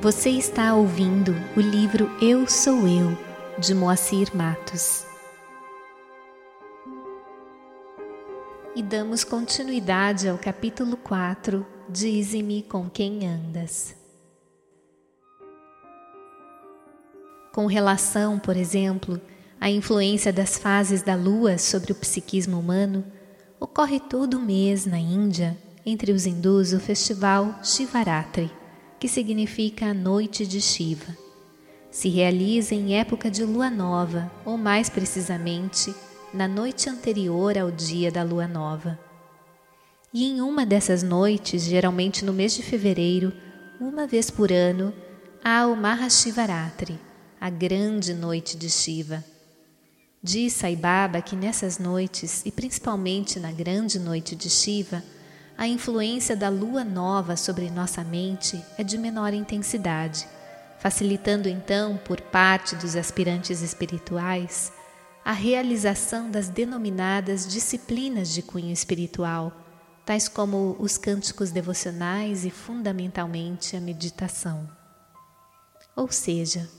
Você está ouvindo o livro Eu Sou Eu, de Moacir Matos. E damos continuidade ao capítulo 4, Dize-me com quem andas. Com relação, por exemplo, à influência das fases da lua sobre o psiquismo humano, ocorre todo mês na Índia, entre os hindus, o festival Shivaratri que significa a noite de Shiva. Se realiza em época de lua nova, ou mais precisamente, na noite anterior ao dia da lua nova. E em uma dessas noites, geralmente no mês de fevereiro, uma vez por ano, há o Mahashivaratri, a grande noite de Shiva. Diz Sai Baba que nessas noites, e principalmente na grande noite de Shiva, a influência da lua nova sobre nossa mente é de menor intensidade, facilitando então, por parte dos aspirantes espirituais, a realização das denominadas disciplinas de cunho espiritual, tais como os cânticos devocionais e, fundamentalmente, a meditação. Ou seja,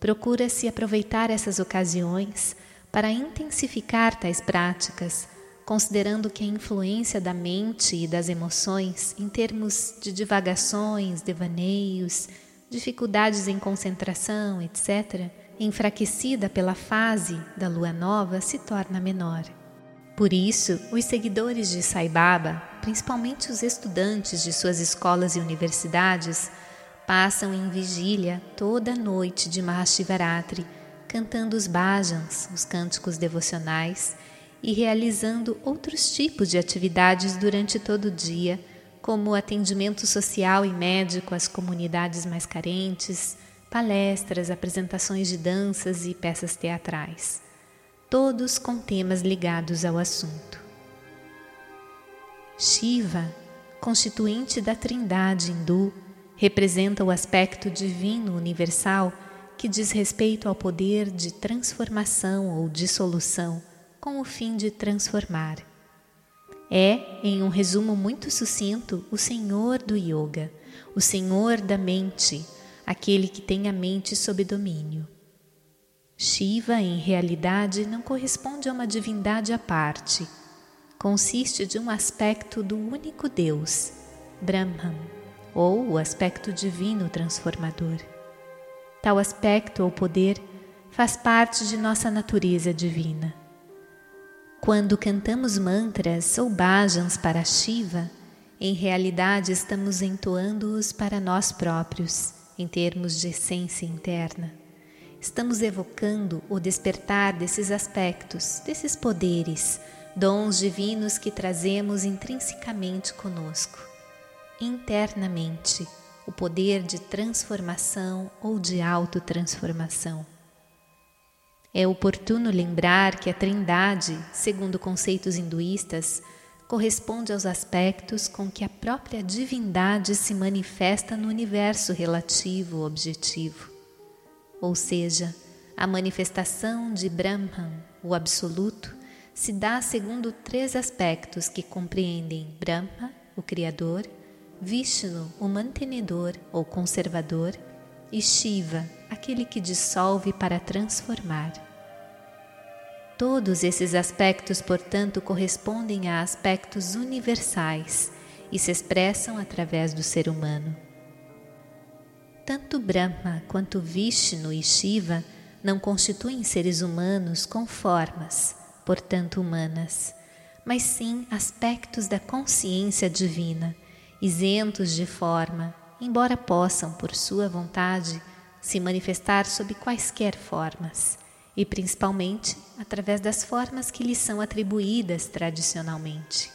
procura-se aproveitar essas ocasiões para intensificar tais práticas considerando que a influência da mente e das emoções, em termos de divagações, devaneios, dificuldades em concentração, etc., enfraquecida pela fase da lua nova, se torna menor. Por isso, os seguidores de Sai Baba, principalmente os estudantes de suas escolas e universidades, passam em vigília toda noite de Mahashivaratri, cantando os bhajans, os cânticos devocionais, e realizando outros tipos de atividades durante todo o dia, como atendimento social e médico às comunidades mais carentes, palestras, apresentações de danças e peças teatrais, todos com temas ligados ao assunto. Shiva, constituinte da Trindade hindu, representa o aspecto divino universal que diz respeito ao poder de transformação ou dissolução com o fim de transformar. É, em um resumo muito sucinto, o Senhor do Yoga, o Senhor da mente, aquele que tem a mente sob domínio. Shiva, em realidade, não corresponde a uma divindade à parte. Consiste de um aspecto do único Deus, Brahman, ou o aspecto divino transformador. Tal aspecto ou poder faz parte de nossa natureza divina. Quando cantamos mantras ou bhajans para Shiva, em realidade estamos entoando-os para nós próprios, em termos de essência interna. Estamos evocando o despertar desses aspectos, desses poderes, dons divinos que trazemos intrinsecamente conosco. Internamente, o poder de transformação ou de autotransformação. É oportuno lembrar que a Trindade, segundo conceitos hinduístas, corresponde aos aspectos com que a própria divindade se manifesta no universo relativo objetivo. Ou seja, a manifestação de Brahman, o Absoluto, se dá segundo três aspectos que compreendem Brahma, o Criador, Vishnu, o mantenedor ou conservador, e Shiva, aquele que dissolve para transformar. Todos esses aspectos, portanto, correspondem a aspectos universais e se expressam através do ser humano. Tanto Brahma quanto Vishnu e Shiva não constituem seres humanos com formas, portanto humanas, mas sim aspectos da consciência divina, isentos de forma, embora possam, por sua vontade, se manifestar sob quaisquer formas e principalmente através das formas que lhes são atribuídas tradicionalmente.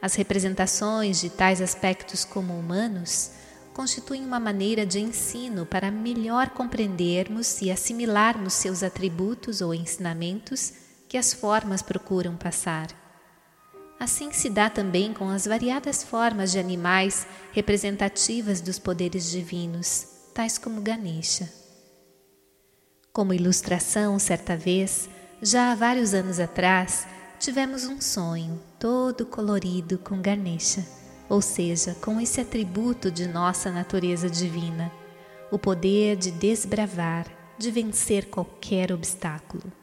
As representações de tais aspectos como humanos constituem uma maneira de ensino para melhor compreendermos e assimilarmos seus atributos ou ensinamentos que as formas procuram passar. Assim se dá também com as variadas formas de animais representativas dos poderes divinos, tais como Ganesha. Como ilustração, certa vez, já há vários anos atrás, tivemos um sonho todo colorido com Ganesha, ou seja, com esse atributo de nossa natureza divina, o poder de desbravar, de vencer qualquer obstáculo.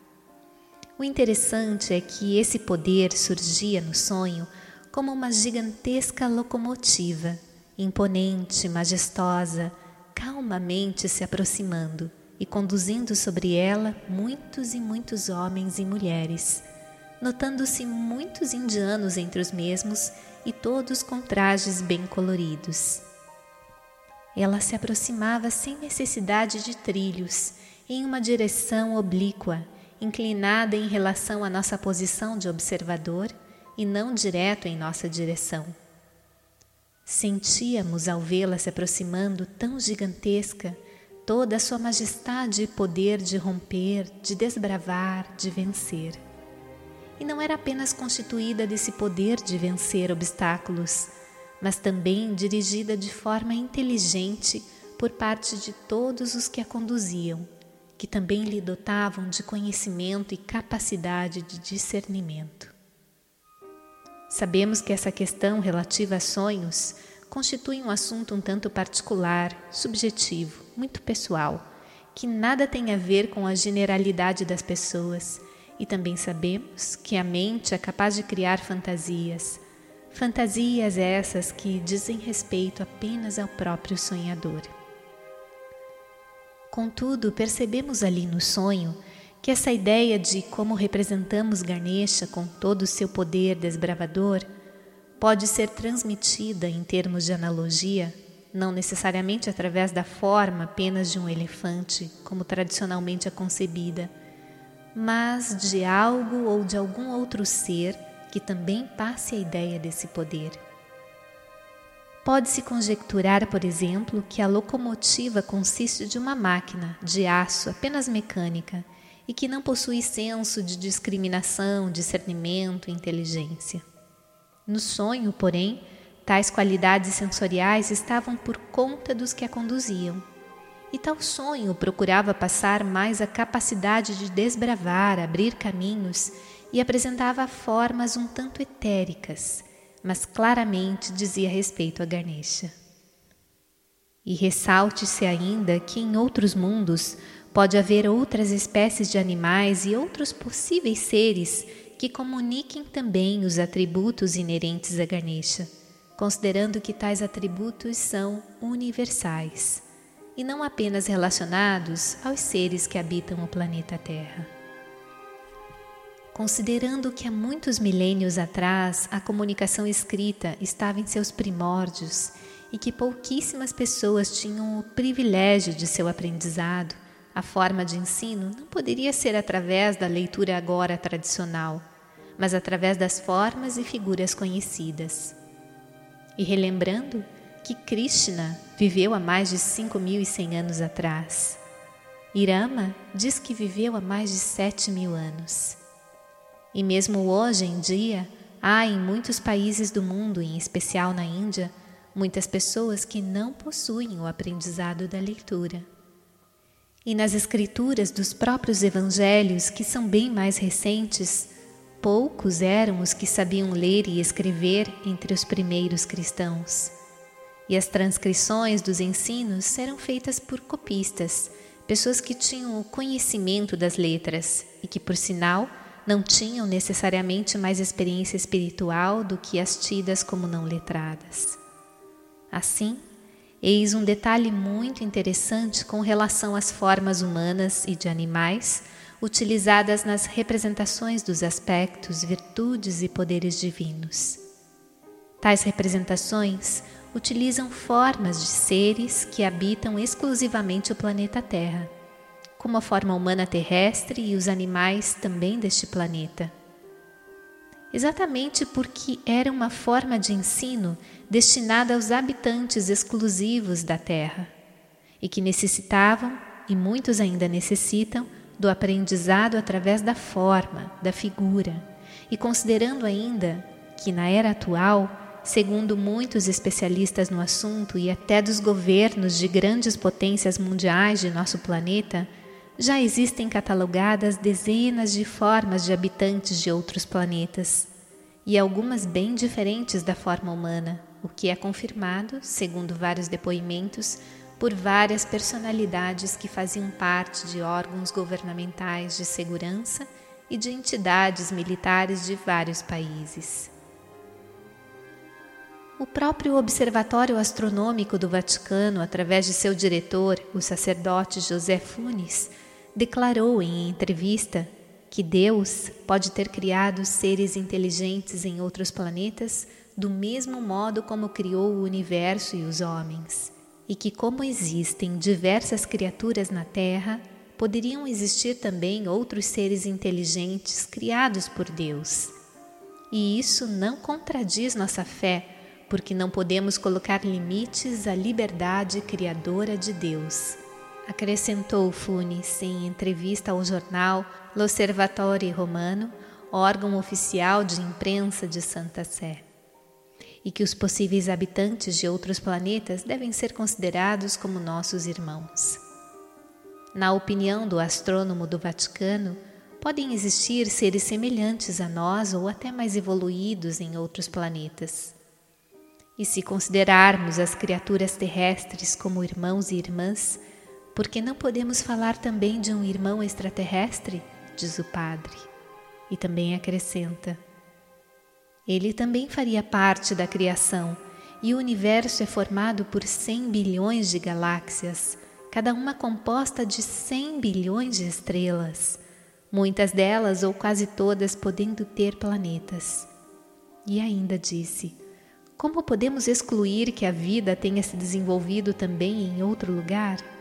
O interessante é que esse poder surgia no sonho como uma gigantesca locomotiva, imponente, majestosa, calmamente se aproximando e conduzindo sobre ela muitos e muitos homens e mulheres, notando-se muitos indianos entre os mesmos e todos com trajes bem coloridos. Ela se aproximava sem necessidade de trilhos, em uma direção oblíqua, inclinada em relação à nossa posição de observador e não direto em nossa direção. Sentíamos ao vê-la se aproximando tão gigantesca toda a sua majestade e poder de romper, de desbravar, de vencer. E não era apenas constituída desse poder de vencer obstáculos, mas também dirigida de forma inteligente por parte de todos os que a conduziam, que também lhe dotavam de conhecimento e capacidade de discernimento. Sabemos que essa questão relativa a sonhos constitui um assunto um tanto particular, subjetivo, muito pessoal, que nada tem a ver com a generalidade das pessoas, e também sabemos que a mente é capaz de criar fantasias, fantasias essas que dizem respeito apenas ao próprio sonhador. Contudo, percebemos ali no sonho que essa ideia de como representamos Ganesha com todo o seu poder desbravador pode ser transmitida em termos de analogia, não necessariamente através da forma apenas de um elefante, como tradicionalmente é concebida, mas de algo ou de algum outro ser que também passe a ideia desse poder. Pode-se conjecturar, por exemplo, que a locomotiva consiste de uma máquina de aço apenas mecânica e que não possui senso de discriminação, discernimento inteligência. No sonho, porém, tais qualidades sensoriais estavam por conta dos que a conduziam. E tal sonho procurava passar mais a capacidade de desbravar, abrir caminhos e apresentava formas um tanto etéricas, mas claramente dizia respeito a Ganesha. E ressalte-se ainda que em outros mundos Pode haver outras espécies de animais e outros possíveis seres que comuniquem também os atributos inerentes a Ganesha, considerando que tais atributos são universais e não apenas relacionados aos seres que habitam o planeta Terra. Considerando que há muitos milênios atrás a comunicação escrita estava em seus primórdios e que pouquíssimas pessoas tinham o privilégio de seu aprendizado, a forma de ensino não poderia ser através da leitura agora tradicional, mas através das formas e figuras conhecidas. E relembrando que Krishna viveu há mais de 5.100 anos atrás. Irama diz que viveu há mais de 7 mil anos. E mesmo hoje em dia, há em muitos países do mundo, em especial na Índia, muitas pessoas que não possuem o aprendizado da leitura e nas escrituras dos próprios evangelhos, que são bem mais recentes, poucos eram os que sabiam ler e escrever entre os primeiros cristãos. E as transcrições dos ensinos eram feitas por copistas, pessoas que tinham o conhecimento das letras e que, por sinal, não tinham necessariamente mais experiência espiritual do que as tidas como não letradas. Assim, Eis um detalhe muito interessante com relação às formas humanas e de animais utilizadas nas representações dos aspectos, virtudes e poderes divinos. Tais representações utilizam formas de seres que habitam exclusivamente o planeta Terra, como a forma humana terrestre e os animais também deste planeta. Exatamente porque era uma forma de ensino destinada aos habitantes exclusivos da Terra e que necessitavam, e muitos ainda necessitam, do aprendizado através da forma, da figura, e considerando ainda que na era atual, segundo muitos especialistas no assunto e até dos governos de grandes potências mundiais de nosso planeta, já existem catalogadas dezenas de formas de habitantes de outros planetas, e algumas bem diferentes da forma humana, o que é confirmado, segundo vários depoimentos, por várias personalidades que faziam parte de órgãos governamentais de segurança e de entidades militares de vários países. O próprio Observatório Astronômico do Vaticano, através de seu diretor, o sacerdote José Funes, declarou em entrevista que Deus pode ter criado seres inteligentes em outros planetas do mesmo modo como criou o universo e os homens, e que, como existem diversas criaturas na Terra, poderiam existir também outros seres inteligentes criados por Deus. E isso não contradiz nossa fé porque não podemos colocar limites à liberdade criadora de Deus. Acrescentou Funes em entrevista ao jornal L'Osservatore Romano, órgão oficial de imprensa de Santa Sé, e que os possíveis habitantes de outros planetas devem ser considerados como nossos irmãos. Na opinião do astrônomo do Vaticano, podem existir seres semelhantes a nós ou até mais evoluídos em outros planetas. E se considerarmos as criaturas terrestres como irmãos e irmãs, por que não podemos falar também de um irmão extraterrestre? diz o padre. E também acrescenta: Ele também faria parte da criação, e o universo é formado por 100 bilhões de galáxias, cada uma composta de 100 bilhões de estrelas, muitas delas ou quase todas podendo ter planetas. E ainda disse: como podemos excluir que a vida tenha se desenvolvido também em outro lugar?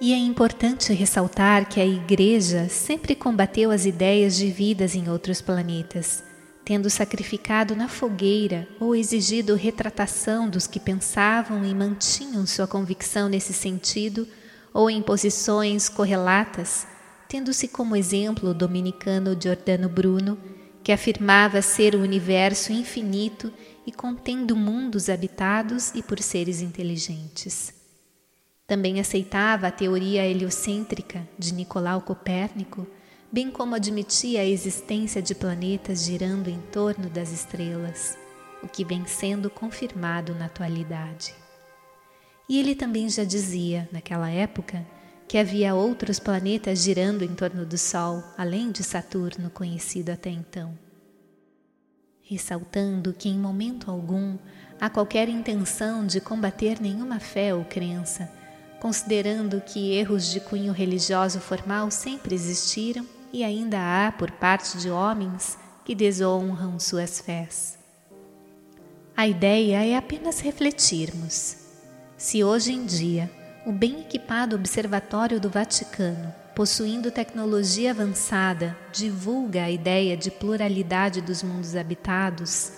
E é importante ressaltar que a Igreja sempre combateu as ideias de vidas em outros planetas, tendo sacrificado na fogueira ou exigido retratação dos que pensavam e mantinham sua convicção nesse sentido, ou em posições correlatas, tendo-se como exemplo o dominicano Giordano Bruno que afirmava ser o universo infinito e contendo mundos habitados e por seres inteligentes. Também aceitava a teoria heliocêntrica de Nicolau Copérnico, bem como admitia a existência de planetas girando em torno das estrelas, o que vem sendo confirmado na atualidade. E ele também já dizia, naquela época, que havia outros planetas girando em torno do Sol, além de Saturno, conhecido até então. Ressaltando que em momento algum há qualquer intenção de combater nenhuma fé ou crença, considerando que erros de cunho religioso formal sempre existiram e ainda há por parte de homens que desonram suas fés. A ideia é apenas refletirmos. Se hoje em dia o bem equipado Observatório do Vaticano, possuindo tecnologia avançada, divulga a ideia de pluralidade dos mundos habitados,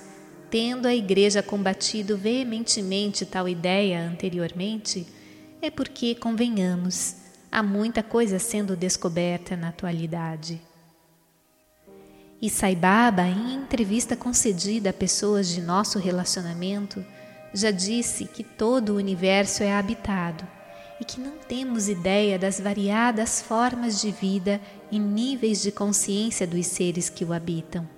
tendo a Igreja combatido veementemente tal ideia anteriormente, é porque, convenhamos, há muita coisa sendo descoberta na atualidade. E Saibaba, em entrevista concedida a pessoas de nosso relacionamento, já disse que todo o universo é habitado e que não temos ideia das variadas formas de vida e níveis de consciência dos seres que o habitam.